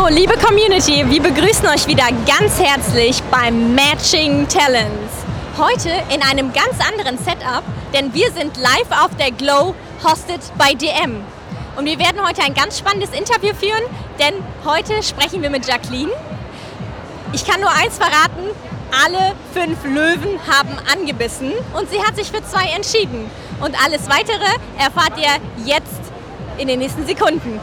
So, liebe Community, wir begrüßen euch wieder ganz herzlich beim Matching Talents. Heute in einem ganz anderen Setup, denn wir sind live auf der Glow hosted bei DM. Und wir werden heute ein ganz spannendes Interview führen, denn heute sprechen wir mit Jacqueline. Ich kann nur eins verraten, alle fünf Löwen haben angebissen und sie hat sich für zwei entschieden. Und alles Weitere erfahrt ihr jetzt in den nächsten Sekunden.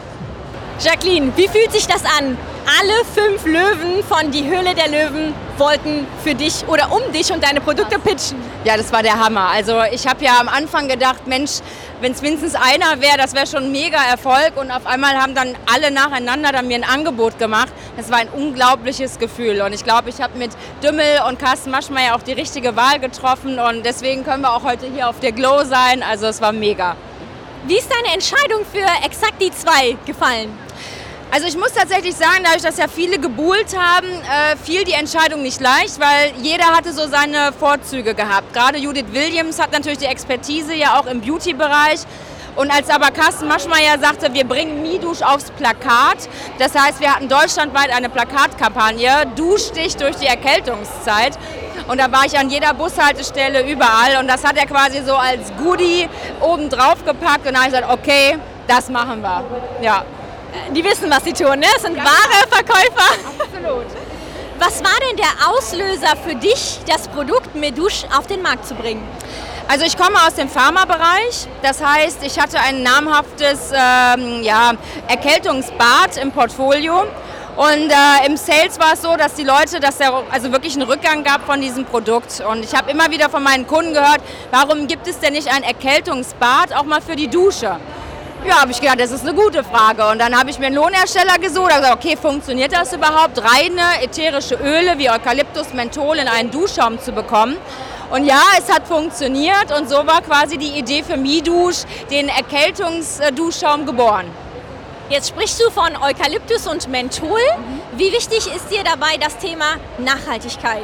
Jacqueline, wie fühlt sich das an? Alle fünf Löwen von Die Höhle der Löwen wollten für dich oder um dich und deine Produkte pitchen. Ja, das war der Hammer. Also ich habe ja am Anfang gedacht, Mensch, wenn es mindestens einer wäre, das wäre schon ein mega Erfolg. Und auf einmal haben dann alle nacheinander dann mir ein Angebot gemacht. Das war ein unglaubliches Gefühl. Und ich glaube, ich habe mit Dümmel und Carsten Maschmeyer auch die richtige Wahl getroffen. Und deswegen können wir auch heute hier auf der Glow sein. Also es war mega. Wie ist deine Entscheidung für exakt die zwei gefallen? Also ich muss tatsächlich sagen, dadurch, dass ja viele gebuhlt haben, äh, fiel die Entscheidung nicht leicht, weil jeder hatte so seine Vorzüge gehabt. Gerade Judith Williams hat natürlich die Expertise ja auch im Beauty-Bereich. Und als aber Carsten Maschmeyer sagte, wir bringen Midusch aufs Plakat, das heißt, wir hatten deutschlandweit eine Plakatkampagne, Dusch dich durch die Erkältungszeit. Und da war ich an jeder Bushaltestelle überall und das hat er quasi so als Goodie oben drauf gepackt und da habe ich gesagt, okay, das machen wir. Ja die wissen, was sie tun, ne? Das sind wahre Verkäufer. Absolut. Was war denn der Auslöser für dich, das Produkt Medusch auf den Markt zu bringen? Also ich komme aus dem Pharmabereich, das heißt, ich hatte ein namhaftes ähm, ja, Erkältungsbad im Portfolio. Und äh, im Sales war es so, dass die Leute, dass der also wirklich einen Rückgang gab von diesem Produkt. Und ich habe immer wieder von meinen Kunden gehört, warum gibt es denn nicht ein Erkältungsbad auch mal für die Dusche? Ja, habe ich gedacht, das ist eine gute Frage. Und dann habe ich mir einen Lohnhersteller gesucht. gesagt, okay, funktioniert das überhaupt, reine ätherische Öle wie Eukalyptus, Menthol in einen Duschschaum zu bekommen? Und ja, es hat funktioniert und so war quasi die Idee für MiDusch, den Erkältungsduschschaum, geboren. Jetzt sprichst du von Eukalyptus und Menthol. Mhm. Wie wichtig ist dir dabei das Thema Nachhaltigkeit?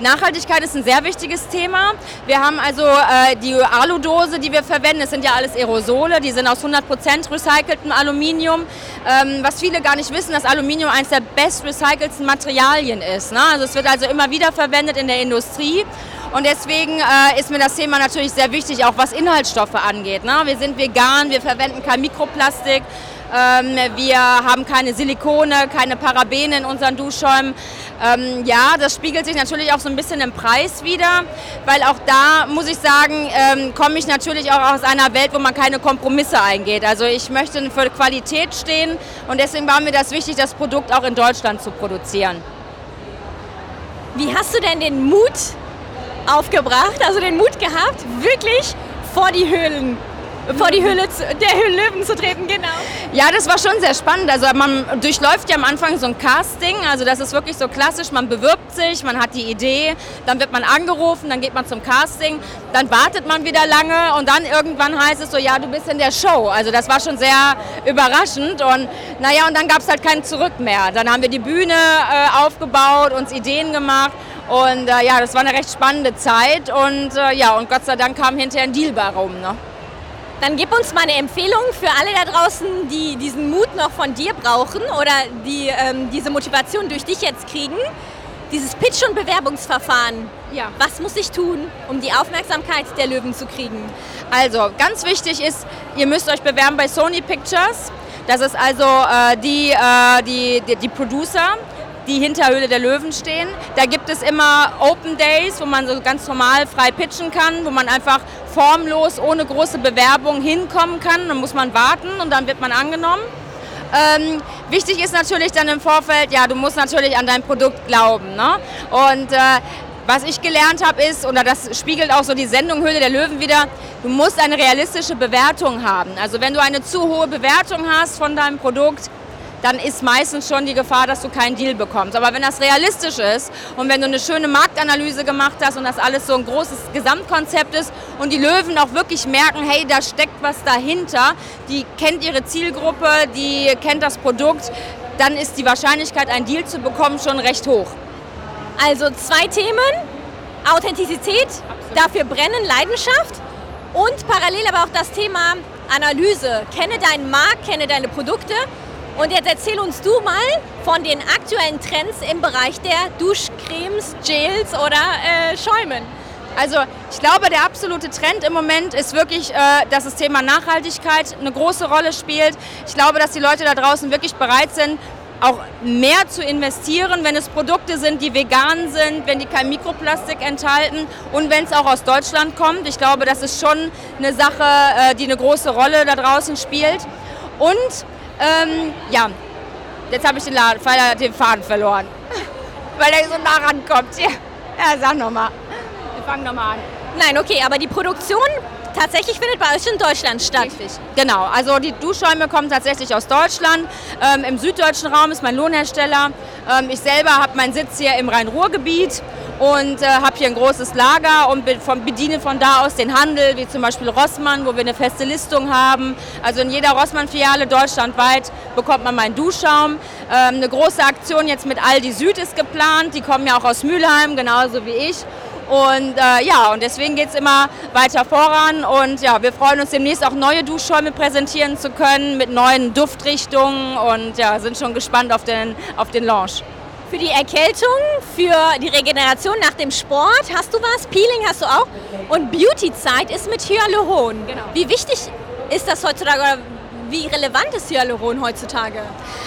Nachhaltigkeit ist ein sehr wichtiges Thema. Wir haben also äh, die Aludose, die wir verwenden, das sind ja alles Aerosole, die sind aus 100% recyceltem Aluminium. Ähm, was viele gar nicht wissen, dass Aluminium eines der best recycelten Materialien ist. Ne? Also es wird also immer wieder verwendet in der Industrie. Und deswegen äh, ist mir das Thema natürlich sehr wichtig, auch was Inhaltsstoffe angeht. Ne? Wir sind vegan, wir verwenden kein Mikroplastik. Ähm, wir haben keine Silikone, keine Parabene in unseren Duschschäumen. Ähm, ja, das spiegelt sich natürlich auch so ein bisschen im Preis wieder, weil auch da muss ich sagen, ähm, komme ich natürlich auch aus einer Welt, wo man keine Kompromisse eingeht. Also ich möchte für Qualität stehen und deswegen war mir das wichtig, das Produkt auch in Deutschland zu produzieren. Wie hast du denn den Mut aufgebracht, also den Mut gehabt, wirklich vor die Höhlen vor die Höhle der Höhlenlöwen zu treten, genau. Ja, das war schon sehr spannend. Also man durchläuft ja am Anfang so ein Casting, also das ist wirklich so klassisch, man bewirbt sich, man hat die Idee, dann wird man angerufen, dann geht man zum Casting, dann wartet man wieder lange und dann irgendwann heißt es so, ja, du bist in der Show. Also das war schon sehr überraschend und naja, und dann gab es halt kein Zurück mehr. Dann haben wir die Bühne äh, aufgebaut, uns Ideen gemacht und äh, ja, das war eine recht spannende Zeit und äh, ja, und Gott sei Dank kam hinterher ein Deal bei rum. Ne? Dann gib uns mal eine Empfehlung für alle da draußen, die diesen Mut noch von dir brauchen oder die ähm, diese Motivation durch dich jetzt kriegen. Dieses Pitch- und Bewerbungsverfahren. Ja. Was muss ich tun, um die Aufmerksamkeit der Löwen zu kriegen? Also, ganz wichtig ist, ihr müsst euch bewerben bei Sony Pictures. Das ist also äh, die, äh, die, die, die Producer die hinter Höhle der Löwen stehen. Da gibt es immer Open Days, wo man so ganz normal frei pitchen kann, wo man einfach formlos, ohne große Bewerbung hinkommen kann. Dann muss man warten und dann wird man angenommen. Ähm, wichtig ist natürlich dann im Vorfeld, ja, du musst natürlich an dein Produkt glauben. Ne? Und äh, was ich gelernt habe ist, oder das spiegelt auch so die Sendung Höhle der Löwen wieder, du musst eine realistische Bewertung haben. Also wenn du eine zu hohe Bewertung hast von deinem Produkt, dann ist meistens schon die Gefahr, dass du keinen Deal bekommst. Aber wenn das realistisch ist und wenn du eine schöne Marktanalyse gemacht hast und das alles so ein großes Gesamtkonzept ist und die Löwen auch wirklich merken, hey, da steckt was dahinter, die kennt ihre Zielgruppe, die kennt das Produkt, dann ist die Wahrscheinlichkeit, einen Deal zu bekommen, schon recht hoch. Also zwei Themen, Authentizität, Absolut. dafür brennen, Leidenschaft und parallel aber auch das Thema Analyse. Kenne deinen Markt, kenne deine Produkte Und jetzt erzähl uns du mal von den aktuellen Trends im Bereich der Duschcremes, Gels oder äh, Schäumen. Also ich glaube, der absolute Trend im Moment ist wirklich, äh, dass das Thema Nachhaltigkeit eine große Rolle spielt. Ich glaube, dass die Leute da draußen wirklich bereit sind, auch mehr zu investieren, wenn es Produkte sind, die vegan sind, wenn die kein Mikroplastik enthalten und wenn es auch aus Deutschland kommt. Ich glaube, das ist schon eine Sache, äh, die eine große Rolle da draußen spielt. Und ähm, ja, jetzt habe ich den, Laden, den Faden verloren, weil er so nah rankommt. Ja, ja sag nochmal. Wir fangen nochmal an. Nein, okay, aber die Produktion tatsächlich findet bei euch in Deutschland statt. Richtig, genau. Also die Duschschäume kommen tatsächlich aus Deutschland. Ähm, Im süddeutschen Raum ist mein Lohnhersteller. Ähm, ich selber habe meinen Sitz hier im Rhein-Ruhr-Gebiet und äh, habe hier ein großes Lager und von, bediene von da aus den Handel, wie zum Beispiel Rossmann, wo wir eine feste Listung haben. Also in jeder Rossmann-Filiale deutschlandweit bekommt man meinen Duschschaum. Ähm, eine große Aktion jetzt mit Aldi Süd ist geplant. Die kommen ja auch aus Mülheim, genauso wie ich. Und äh, ja, und deswegen geht es immer weiter voran. Und ja, wir freuen uns demnächst auch neue Duschschäume präsentieren zu können mit neuen Duftrichtungen und ja, sind schon gespannt auf den, auf den Launch. Für die Erkältung, für die Regeneration nach dem Sport hast du was? Peeling hast du auch? Und Beauty-Zeit ist mit Hyaluron. Genau. Wie wichtig ist das heutzutage oder wie relevant ist Hyaluron heutzutage?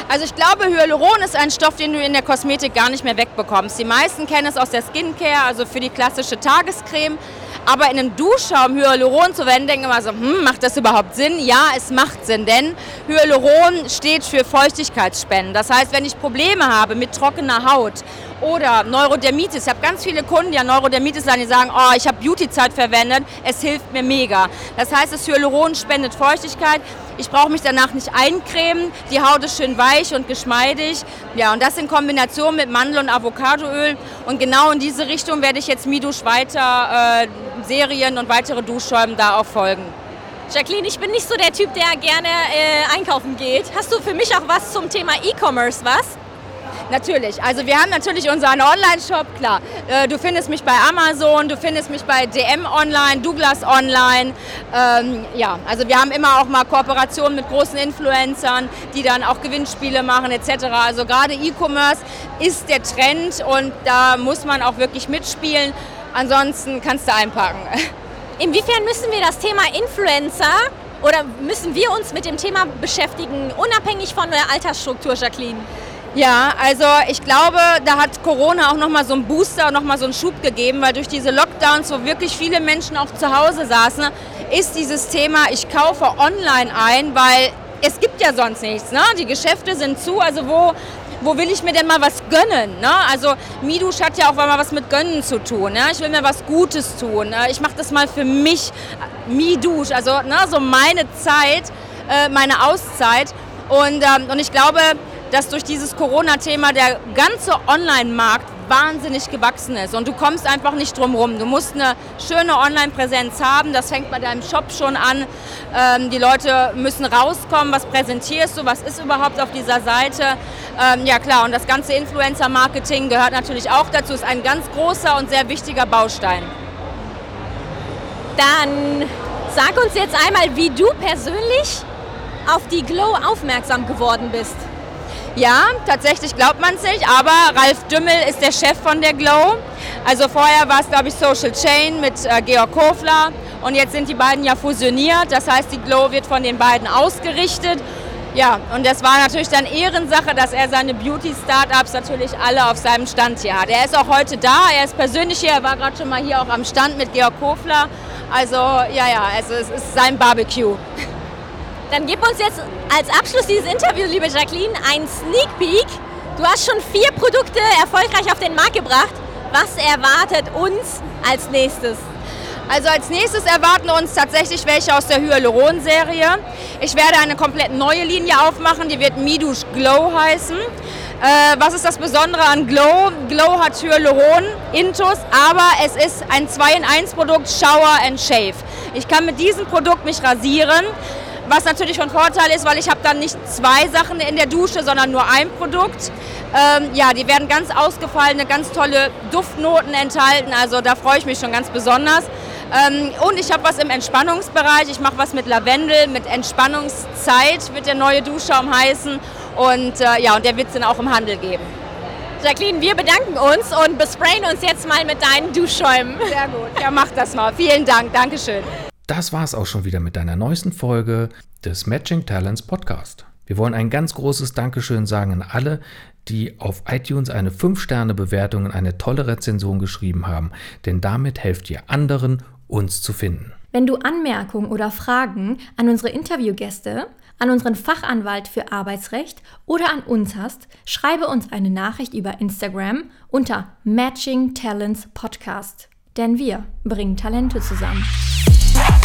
Also ich glaube, Hyaluron ist ein Stoff, den du in der Kosmetik gar nicht mehr wegbekommst. Die meisten kennen es aus der Skincare, also für die klassische Tagescreme. Aber in einem Duschschaum Hyaluron zu verwenden, denken immer so, hm, macht das überhaupt Sinn? Ja, es macht Sinn, denn Hyaluron steht für Feuchtigkeitsspenden. Das heißt, wenn ich Probleme habe mit trockener Haut oder Neurodermitis. Ich habe ganz viele Kunden, die an Neurodermitis haben, die sagen, oh, ich habe Beauty-Zeit verwendet, es hilft mir mega. Das heißt, das Hyaluron spendet Feuchtigkeit. Ich brauche mich danach nicht eincremen. Die Haut ist schön weich und geschmeidig. Ja, und das in Kombination mit Mandel- und Avocadoöl. Und genau in diese Richtung werde ich jetzt Midusch weiter äh, Serien und weitere Duschschäumen da auch folgen. Jacqueline, ich bin nicht so der Typ, der gerne äh, einkaufen geht. Hast du für mich auch was zum Thema E-Commerce was? Natürlich. Also wir haben natürlich unseren Online-Shop, klar. Äh, du findest mich bei Amazon, du findest mich bei DM Online, Douglas Online. Ähm, ja, also wir haben immer auch mal Kooperationen mit großen Influencern, die dann auch Gewinnspiele machen etc. Also gerade E-Commerce ist der Trend und da muss man auch wirklich mitspielen. Ansonsten kannst du einpacken. Inwiefern müssen wir das Thema Influencer oder müssen wir uns mit dem Thema beschäftigen, unabhängig von der Altersstruktur, Jacqueline? Ja, also ich glaube, da hat Corona auch nochmal so einen Booster, nochmal so einen Schub gegeben, weil durch diese Lockdowns, wo wirklich viele Menschen auch zu Hause saßen, ist dieses Thema, ich kaufe online ein, weil es gibt ja sonst nichts. Ne? Die Geschäfte sind zu, also wo, wo will ich mir denn mal was gönnen? Ne? Also Midusch hat ja auch mal was mit Gönnen zu tun. Ne? Ich will mir was Gutes tun. Ne? Ich mache das mal für mich, Midusch, also ne, so meine Zeit, äh, meine Auszeit. Und, ähm, und ich glaube, dass durch dieses Corona-Thema der ganze Online-Markt wahnsinnig gewachsen ist und du kommst einfach nicht drum rum. Du musst eine schöne Online-Präsenz haben, das fängt bei deinem Shop schon an. Ähm, die Leute müssen rauskommen, was präsentierst du, was ist überhaupt auf dieser Seite. Ähm, ja klar, und das ganze Influencer-Marketing gehört natürlich auch dazu, ist ein ganz großer und sehr wichtiger Baustein. Dann sag uns jetzt einmal, wie du persönlich auf die Glow aufmerksam geworden bist. Ja, tatsächlich glaubt man es nicht, aber Ralf Dümmel ist der Chef von der Glow. Also vorher war es, glaube ich, Social Chain mit äh, Georg Kofler und jetzt sind die beiden ja fusioniert. Das heißt, die Glow wird von den beiden ausgerichtet. Ja, und das war natürlich dann Ehrensache, dass er seine Beauty-Startups natürlich alle auf seinem Stand hier hat. Er ist auch heute da, er ist persönlich hier, er war gerade schon mal hier auch am Stand mit Georg Kofler. Also ja, ja, also es ist sein Barbecue. Dann gib uns jetzt als Abschluss dieses Interviews, liebe Jacqueline, einen Sneak Peek. Du hast schon vier Produkte erfolgreich auf den Markt gebracht. Was erwartet uns als nächstes? Also als nächstes erwarten uns tatsächlich welche aus der Hyaluron-Serie. Ich werde eine komplett neue Linie aufmachen, die wird Midusch Glow heißen. Äh, was ist das Besondere an Glow? Glow hat Hyaluron, Intus, aber es ist ein 2 in 1 Produkt Shower and Shave. Ich kann mit diesem Produkt mich rasieren, was natürlich von Vorteil ist, weil ich habe dann nicht zwei Sachen in der Dusche, sondern nur ein Produkt. Ähm, ja, die werden ganz ausgefallene, ganz tolle Duftnoten enthalten. Also da freue ich mich schon ganz besonders. Ähm, und ich habe was im Entspannungsbereich. Ich mache was mit Lavendel, mit Entspannungszeit wird der neue Duschschaum heißen. Und äh, ja, und der wird es dann auch im Handel geben. Jacqueline, wir bedanken uns und besprayen uns jetzt mal mit deinen Duschschäumen. Sehr gut. Ja, mach das mal. Vielen Dank. Dankeschön. Das war es auch schon wieder mit deiner neuesten Folge des Matching Talents Podcast. Wir wollen ein ganz großes Dankeschön sagen an alle, die auf iTunes eine 5-Sterne-Bewertung und eine tolle Rezension geschrieben haben, denn damit helft ihr anderen, uns zu finden. Wenn du Anmerkungen oder Fragen an unsere Interviewgäste, an unseren Fachanwalt für Arbeitsrecht oder an uns hast, schreibe uns eine Nachricht über Instagram unter Matching Talents Podcast. Denn wir bringen Talente zusammen. Bye.